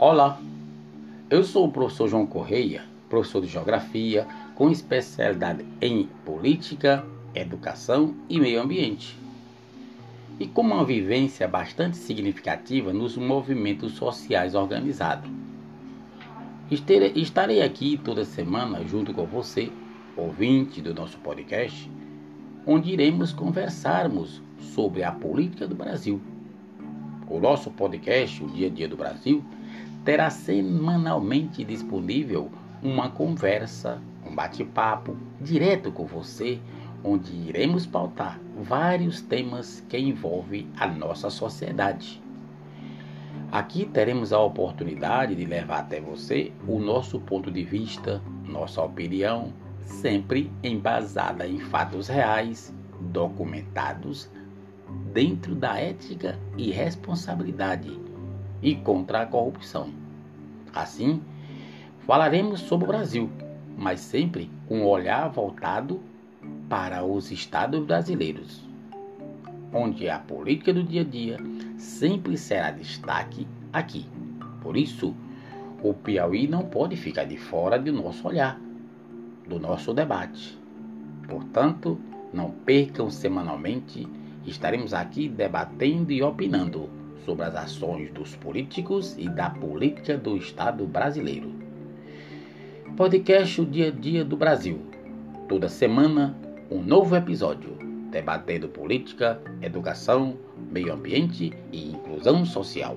Olá, eu sou o professor João Correia, professor de Geografia, com especialidade em Política, Educação e Meio Ambiente. E com uma vivência bastante significativa nos movimentos sociais organizados. Estarei aqui toda semana junto com você, ouvinte do nosso podcast, onde iremos conversarmos sobre a política do Brasil. O nosso podcast, O Dia a Dia do Brasil, terá semanalmente disponível uma conversa, um bate-papo direto com você, onde iremos pautar vários temas que envolvem a nossa sociedade. Aqui teremos a oportunidade de levar até você o nosso ponto de vista, nossa opinião, sempre embasada em fatos reais, documentados, dentro da ética e responsabilidade e contra a corrupção. Assim, falaremos sobre o Brasil, mas sempre com um olhar voltado para os estados brasileiros, onde a política do dia a dia sempre será destaque aqui. Por isso, o Piauí não pode ficar de fora do nosso olhar, do nosso debate. Portanto, não percam semanalmente, estaremos aqui debatendo e opinando sobre as ações dos políticos e da política do Estado brasileiro. Podcast O Dia a Dia do Brasil. Toda semana, um novo episódio, debatendo política, educação, meio ambiente e inclusão social.